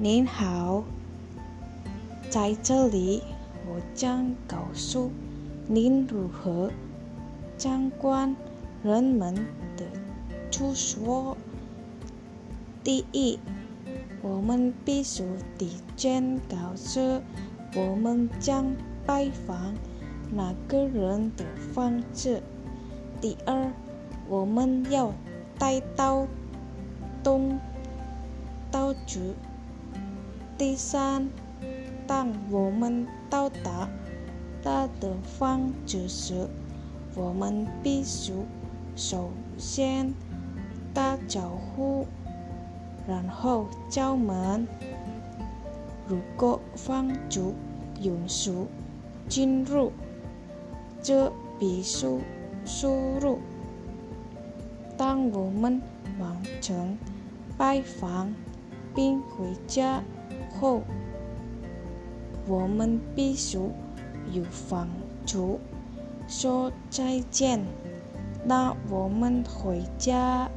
您好，在这里我将告诉您如何参观人们的住所。第一，我们必须提前告知我们将拜访哪个人的房子。第二，我们要带到东道主。第三，当我们到达他的房子时，我们必须首先打招呼，然后敲门。如果房主允许进入，则必须输入。当我们完成拜访并回家。后，我们必须有房租说再见。那我们回家。